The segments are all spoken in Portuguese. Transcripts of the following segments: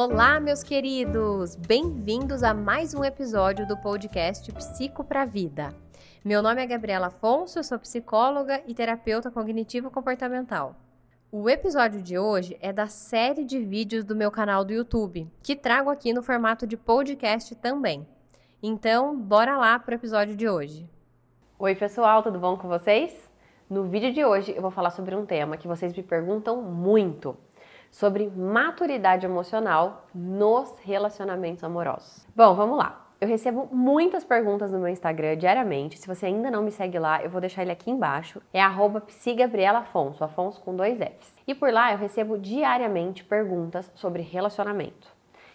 Olá, meus queridos! Bem-vindos a mais um episódio do podcast Psico pra Vida. Meu nome é Gabriela Afonso, eu sou psicóloga e terapeuta cognitivo-comportamental. O episódio de hoje é da série de vídeos do meu canal do YouTube, que trago aqui no formato de podcast também. Então, bora lá para o episódio de hoje. Oi, pessoal, tudo bom com vocês? No vídeo de hoje eu vou falar sobre um tema que vocês me perguntam muito, sobre maturidade emocional nos relacionamentos amorosos. Bom, vamos lá. Eu recebo muitas perguntas no meu Instagram diariamente. Se você ainda não me segue lá, eu vou deixar ele aqui embaixo. É arroba Afonso, Afonso com dois Fs. E por lá eu recebo diariamente perguntas sobre relacionamento.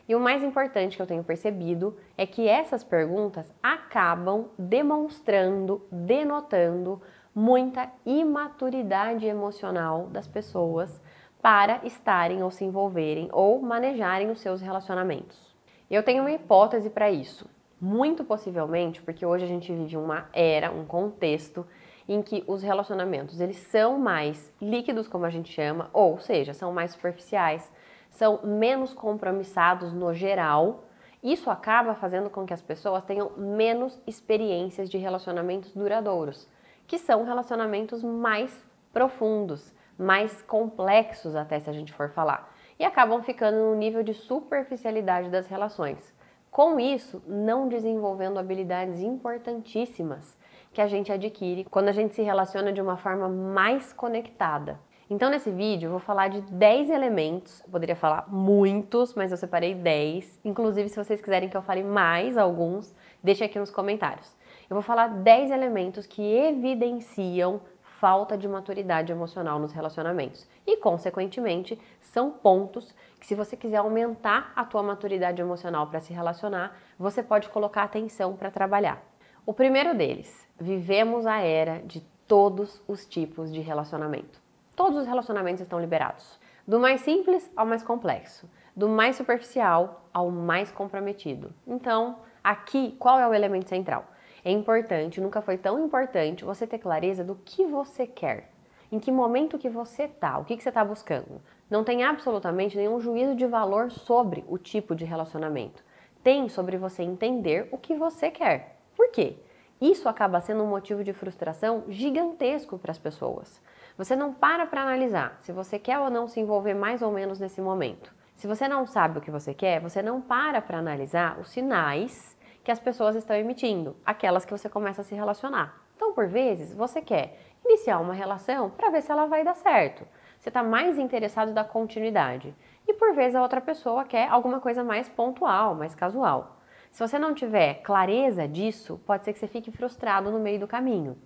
E o mais importante que eu tenho percebido é que essas perguntas acabam demonstrando, denotando muita imaturidade emocional das pessoas para estarem ou se envolverem ou manejarem os seus relacionamentos. Eu tenho uma hipótese para isso. Muito possivelmente, porque hoje a gente vive uma era, um contexto em que os relacionamentos eles são mais líquidos, como a gente chama, ou seja, são mais superficiais, são menos compromissados no geral. Isso acaba fazendo com que as pessoas tenham menos experiências de relacionamentos duradouros, que são relacionamentos mais profundos, mais complexos até se a gente for falar, e acabam ficando no nível de superficialidade das relações. Com isso, não desenvolvendo habilidades importantíssimas que a gente adquire quando a gente se relaciona de uma forma mais conectada. Então, nesse vídeo, eu vou falar de 10 elementos. Eu poderia falar muitos, mas eu separei 10. Inclusive, se vocês quiserem que eu fale mais alguns, deixem aqui nos comentários. Eu vou falar 10 elementos que evidenciam falta de maturidade emocional nos relacionamentos. E, consequentemente, são pontos que, se você quiser aumentar a tua maturidade emocional para se relacionar, você pode colocar atenção para trabalhar. O primeiro deles, vivemos a era de todos os tipos de relacionamento. Todos os relacionamentos estão liberados, do mais simples ao mais complexo, do mais superficial ao mais comprometido. Então, aqui, qual é o elemento central? É importante, nunca foi tão importante você ter clareza do que você quer, em que momento que você tá, o que, que você está buscando. Não tem absolutamente nenhum juízo de valor sobre o tipo de relacionamento. Tem sobre você entender o que você quer. Por quê? Isso acaba sendo um motivo de frustração gigantesco para as pessoas. Você não para para analisar se você quer ou não se envolver mais ou menos nesse momento. Se você não sabe o que você quer, você não para para analisar os sinais que as pessoas estão emitindo, aquelas que você começa a se relacionar. Então, por vezes, você quer iniciar uma relação para ver se ela vai dar certo. Você está mais interessado da continuidade. E por vezes a outra pessoa quer alguma coisa mais pontual, mais casual. Se você não tiver clareza disso, pode ser que você fique frustrado no meio do caminho.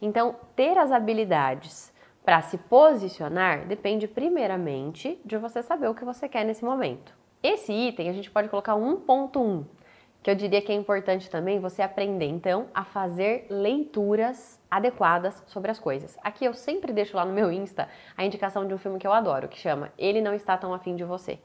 Então, ter as habilidades para se posicionar depende primeiramente de você saber o que você quer nesse momento. Esse item a gente pode colocar 1.1, que eu diria que é importante também você aprender então a fazer leituras adequadas sobre as coisas. Aqui eu sempre deixo lá no meu Insta a indicação de um filme que eu adoro, que chama Ele não está tão afim de você.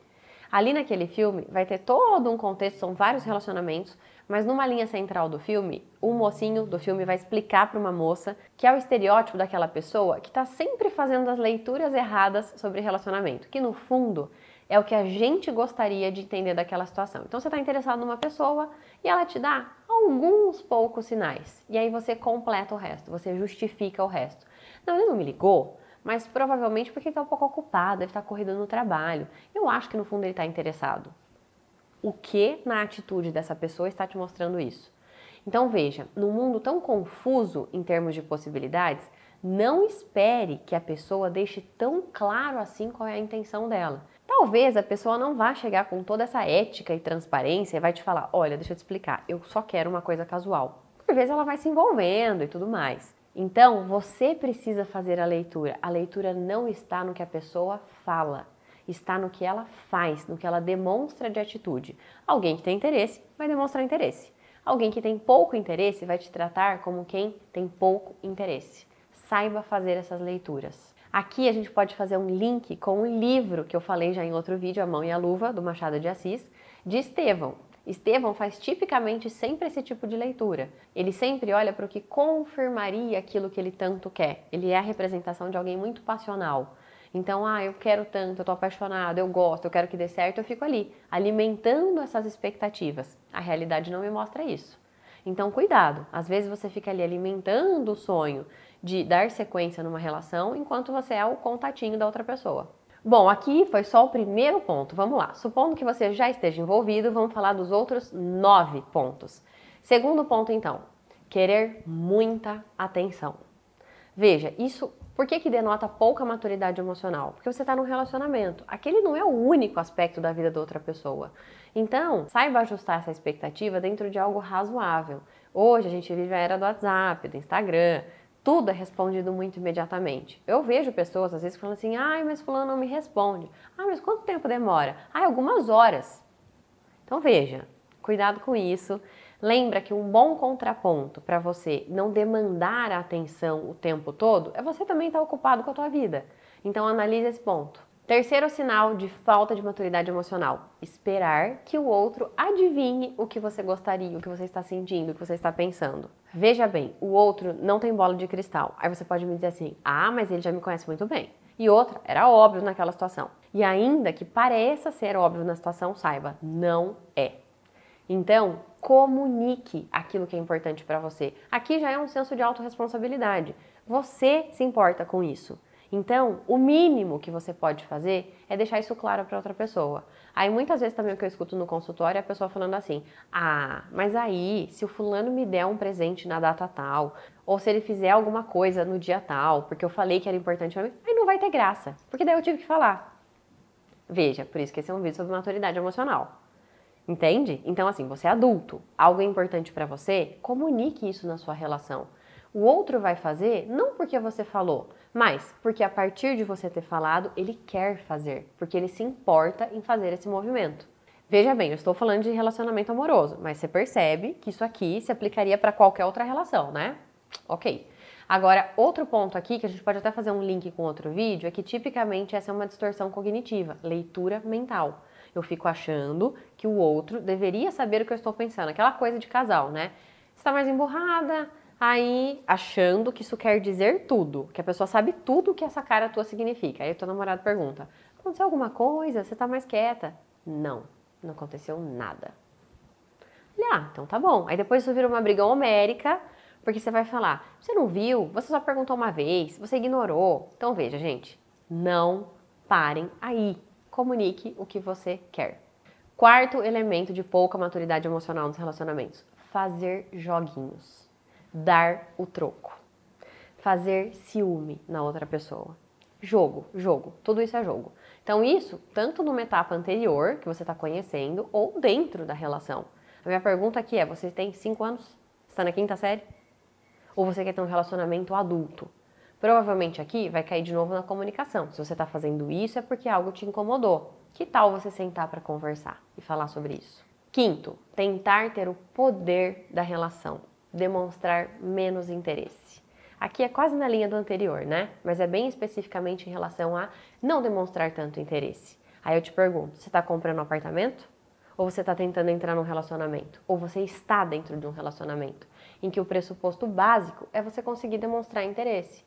Ali naquele filme vai ter todo um contexto, são vários relacionamentos, mas numa linha central do filme, o mocinho do filme vai explicar para uma moça que é o estereótipo daquela pessoa que está sempre fazendo as leituras erradas sobre relacionamento, que no fundo é o que a gente gostaria de entender daquela situação. Então você está interessado numa pessoa e ela te dá alguns poucos sinais. E aí você completa o resto, você justifica o resto. Não, ele não me ligou, mas provavelmente porque está um pouco ocupado, deve estar corrido no trabalho. Eu acho que no fundo ele está interessado. O que na atitude dessa pessoa está te mostrando isso? Então veja, num mundo tão confuso em termos de possibilidades, não espere que a pessoa deixe tão claro assim qual é a intenção dela. Talvez a pessoa não vá chegar com toda essa ética e transparência e vai te falar: olha, deixa eu te explicar, eu só quero uma coisa casual. Por vezes ela vai se envolvendo e tudo mais. Então, você precisa fazer a leitura. A leitura não está no que a pessoa fala, está no que ela faz, no que ela demonstra de atitude. Alguém que tem interesse vai demonstrar interesse. Alguém que tem pouco interesse vai te tratar como quem tem pouco interesse. Saiba fazer essas leituras. Aqui a gente pode fazer um link com o um livro que eu falei já em outro vídeo, A Mão e a Luva, do Machado de Assis, de Estevão. Estevão faz tipicamente sempre esse tipo de leitura. Ele sempre olha para o que confirmaria aquilo que ele tanto quer. Ele é a representação de alguém muito passional. Então, ah, eu quero tanto, eu tô apaixonado, eu gosto, eu quero que dê certo, eu fico ali, alimentando essas expectativas. A realidade não me mostra isso. Então, cuidado. Às vezes você fica ali alimentando o sonho de dar sequência numa relação enquanto você é o contatinho da outra pessoa. Bom, aqui foi só o primeiro ponto. Vamos lá. Supondo que você já esteja envolvido, vamos falar dos outros nove pontos. Segundo ponto, então, querer muita atenção. Veja, isso por que, que denota pouca maturidade emocional? Porque você está num relacionamento. Aquele não é o único aspecto da vida da outra pessoa. Então, saiba ajustar essa expectativa dentro de algo razoável. Hoje a gente vive a era do WhatsApp, do Instagram, tudo é respondido muito imediatamente. Eu vejo pessoas às vezes falando assim: ai, mas fulano não me responde. Ah, mas quanto tempo demora? Ah, algumas horas. Então veja, cuidado com isso. Lembra que um bom contraponto para você não demandar a atenção o tempo todo é você também estar tá ocupado com a tua vida. Então analise esse ponto. Terceiro sinal de falta de maturidade emocional: esperar que o outro adivinhe o que você gostaria, o que você está sentindo, o que você está pensando. Veja bem, o outro não tem bola de cristal. Aí você pode me dizer assim: "Ah, mas ele já me conhece muito bem". E outra, era óbvio naquela situação. E ainda que pareça ser óbvio na situação, saiba, não é. Então, comunique aquilo que é importante para você. Aqui já é um senso de autorresponsabilidade. Você se importa com isso. Então, o mínimo que você pode fazer é deixar isso claro para outra pessoa. Aí muitas vezes também o que eu escuto no consultório é a pessoa falando assim: "Ah, mas aí, se o fulano me der um presente na data tal, ou se ele fizer alguma coisa no dia tal, porque eu falei que era importante para mim, aí não vai ter graça, porque daí eu tive que falar". Veja, por isso que esse é um vídeo sobre maturidade emocional. Entende? Então, assim, você é adulto, algo é importante para você, comunique isso na sua relação. O outro vai fazer não porque você falou, mas porque a partir de você ter falado, ele quer fazer, porque ele se importa em fazer esse movimento. Veja bem, eu estou falando de relacionamento amoroso, mas você percebe que isso aqui se aplicaria para qualquer outra relação, né? Ok. Agora, outro ponto aqui, que a gente pode até fazer um link com outro vídeo, é que tipicamente essa é uma distorção cognitiva, leitura mental eu fico achando que o outro deveria saber o que eu estou pensando. Aquela coisa de casal, né? Está mais emburrada, aí achando que isso quer dizer tudo, que a pessoa sabe tudo o que essa cara tua significa. Aí o teu namorado pergunta: aconteceu alguma coisa? Você está mais quieta? Não, não aconteceu nada. Ah, então tá bom. Aí depois isso vira uma briga homérica, porque você vai falar: você não viu? Você só perguntou uma vez, você ignorou. Então veja, gente, não parem aí comunique o que você quer. Quarto elemento de pouca maturidade emocional nos relacionamentos: fazer joguinhos, dar o troco, fazer ciúme na outra pessoa. Jogo, jogo, tudo isso é jogo. Então, isso tanto numa etapa anterior, que você está conhecendo, ou dentro da relação. A minha pergunta aqui é: você tem 5 anos? Está na quinta série? Ou você quer ter um relacionamento adulto? Provavelmente aqui vai cair de novo na comunicação. Se você está fazendo isso é porque algo te incomodou. Que tal você sentar para conversar e falar sobre isso? Quinto, tentar ter o poder da relação, demonstrar menos interesse. Aqui é quase na linha do anterior, né? Mas é bem especificamente em relação a não demonstrar tanto interesse. Aí eu te pergunto: você está comprando um apartamento? Ou você está tentando entrar num relacionamento? Ou você está dentro de um relacionamento em que o pressuposto básico é você conseguir demonstrar interesse?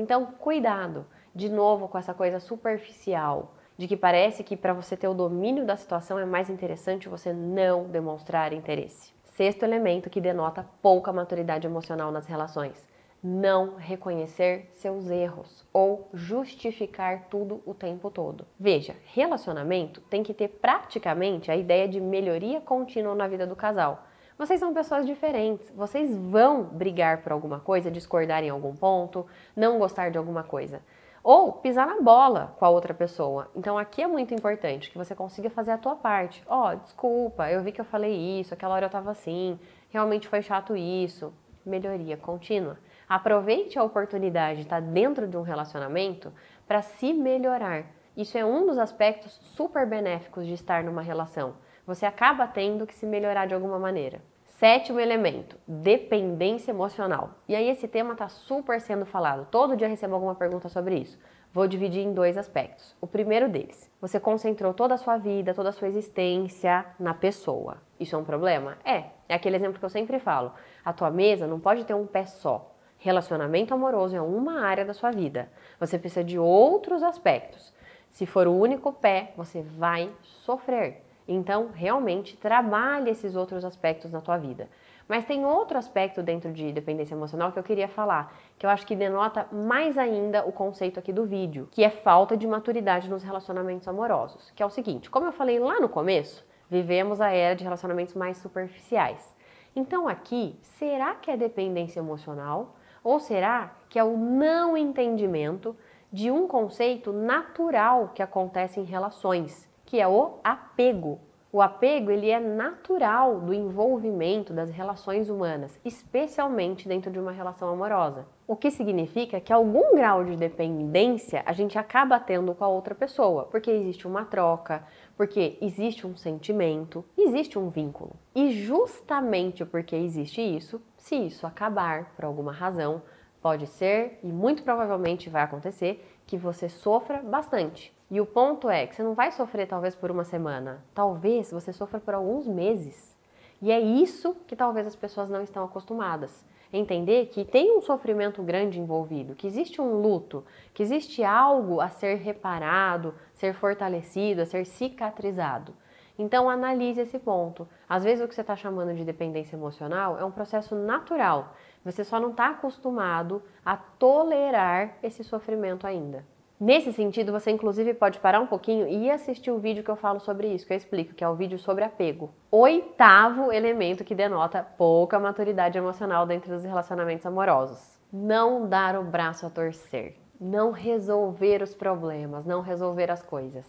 Então, cuidado, de novo, com essa coisa superficial, de que parece que para você ter o domínio da situação é mais interessante você não demonstrar interesse. Sexto elemento que denota pouca maturidade emocional nas relações: não reconhecer seus erros ou justificar tudo o tempo todo. Veja, relacionamento tem que ter praticamente a ideia de melhoria contínua na vida do casal. Vocês são pessoas diferentes. Vocês vão brigar por alguma coisa, discordar em algum ponto, não gostar de alguma coisa. Ou pisar na bola com a outra pessoa. Então aqui é muito importante que você consiga fazer a tua parte. Ó, oh, desculpa, eu vi que eu falei isso, aquela hora eu tava assim, realmente foi chato isso. Melhoria contínua. Aproveite a oportunidade de estar dentro de um relacionamento para se melhorar. Isso é um dos aspectos super benéficos de estar numa relação. Você acaba tendo que se melhorar de alguma maneira. Sétimo elemento, dependência emocional. E aí esse tema está super sendo falado. Todo dia recebo alguma pergunta sobre isso. Vou dividir em dois aspectos. O primeiro deles, você concentrou toda a sua vida, toda a sua existência na pessoa. Isso é um problema? É. É aquele exemplo que eu sempre falo. A tua mesa não pode ter um pé só. Relacionamento amoroso é uma área da sua vida. Você precisa de outros aspectos. Se for o único pé, você vai sofrer. Então, realmente trabalhe esses outros aspectos na tua vida. Mas tem outro aspecto dentro de dependência emocional que eu queria falar, que eu acho que denota mais ainda o conceito aqui do vídeo, que é falta de maturidade nos relacionamentos amorosos. Que é o seguinte, como eu falei lá no começo, vivemos a era de relacionamentos mais superficiais. Então aqui, será que é dependência emocional? Ou será que é o não entendimento de um conceito natural que acontece em relações, que é o apego? O apego ele é natural do envolvimento das relações humanas, especialmente dentro de uma relação amorosa. O que significa que algum grau de dependência a gente acaba tendo com a outra pessoa, porque existe uma troca, porque existe um sentimento, existe um vínculo. E justamente porque existe isso, se isso acabar por alguma razão, pode ser e muito provavelmente vai acontecer que você sofra bastante. E o ponto é que você não vai sofrer talvez por uma semana, talvez você sofra por alguns meses. E é isso que talvez as pessoas não estão acostumadas. Entender que tem um sofrimento grande envolvido, que existe um luto, que existe algo a ser reparado, ser fortalecido, a ser cicatrizado. Então analise esse ponto. Às vezes o que você está chamando de dependência emocional é um processo natural. Você só não está acostumado a tolerar esse sofrimento ainda. Nesse sentido, você inclusive pode parar um pouquinho e assistir o vídeo que eu falo sobre isso, que eu explico, que é o vídeo sobre apego. Oitavo elemento que denota pouca maturidade emocional dentro dos relacionamentos amorosos. Não dar o braço a torcer. Não resolver os problemas, não resolver as coisas.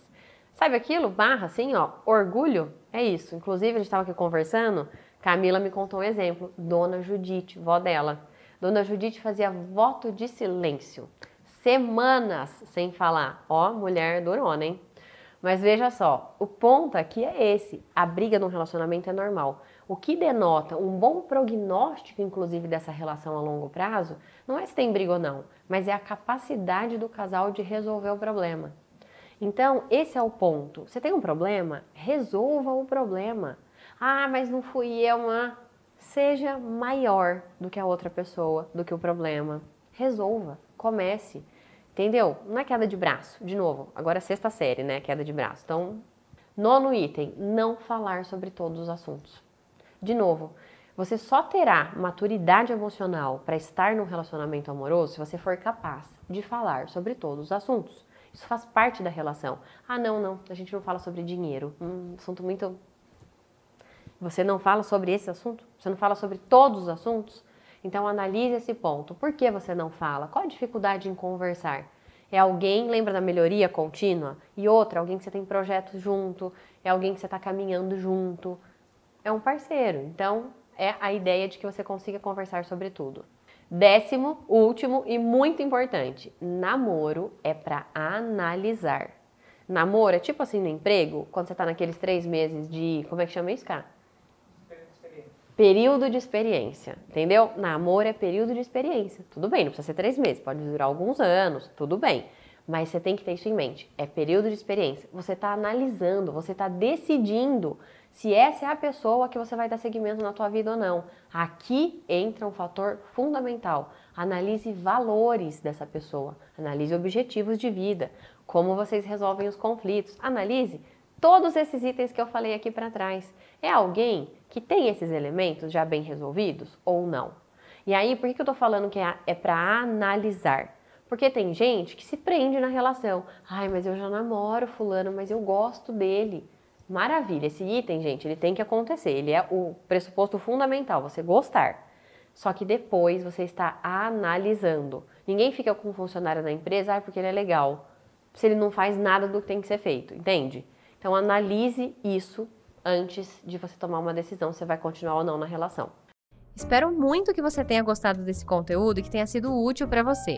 Sabe aquilo? Barra assim, ó, orgulho? É isso. Inclusive, a gente estava aqui conversando, Camila me contou um exemplo. Dona Judite, vó dela. Dona Judite fazia voto de silêncio semanas sem falar. Ó, mulher durona, hein? Mas veja só, o ponto aqui é esse: a briga no relacionamento é normal. O que denota um bom prognóstico, inclusive, dessa relação a longo prazo, não é se tem briga ou não, mas é a capacidade do casal de resolver o problema. Então, esse é o ponto. Você tem um problema? Resolva o problema. Ah, mas não fui eu, uma. Seja maior do que a outra pessoa, do que o problema. Resolva, comece. Entendeu? Não é queda de braço. De novo, agora é sexta série, né? Queda de braço. Então, nono item: não falar sobre todos os assuntos. De novo, você só terá maturidade emocional para estar num relacionamento amoroso se você for capaz de falar sobre todos os assuntos. Isso faz parte da relação. Ah, não, não, a gente não fala sobre dinheiro. Um assunto muito. Você não fala sobre esse assunto? Você não fala sobre todos os assuntos? Então analise esse ponto. Por que você não fala? Qual a dificuldade em conversar? É alguém, lembra da melhoria contínua? E outra, alguém que você tem projetos junto, é alguém que você está caminhando junto. É um parceiro. Então, é a ideia de que você consiga conversar sobre tudo. Décimo, último e muito importante: namoro é para analisar. Namoro é tipo assim no emprego, quando você está naqueles três meses de. Como é que chama isso, cara? Período de experiência, entendeu? Namoro é período de experiência. Tudo bem, não precisa ser três meses, pode durar alguns anos, tudo bem. Mas você tem que ter isso em mente. É período de experiência. Você está analisando, você está decidindo se essa é a pessoa que você vai dar seguimento na tua vida ou não. Aqui entra um fator fundamental. Analise valores dessa pessoa, analise objetivos de vida, como vocês resolvem os conflitos. Analise todos esses itens que eu falei aqui para trás. É alguém que tem esses elementos já bem resolvidos ou não? E aí, por que, eu tô falando que é, é para analisar? Porque tem gente que se prende na relação. Ai, mas eu já namoro fulano, mas eu gosto dele. Maravilha, esse item, gente, ele tem que acontecer. Ele é o pressuposto fundamental, você gostar. Só que depois você está analisando. Ninguém fica com um funcionário da empresa, ah, porque ele é legal. Se ele não faz nada do que tem que ser feito, entende? Então analise isso antes de você tomar uma decisão se vai continuar ou não na relação. Espero muito que você tenha gostado desse conteúdo e que tenha sido útil para você.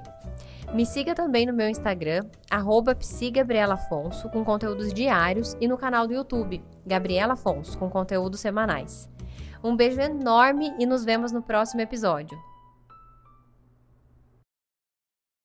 Me siga também no meu Instagram, psigabrielafonso, com conteúdos diários, e no canal do YouTube, Gabriela Afonso, com conteúdos semanais. Um beijo enorme e nos vemos no próximo episódio.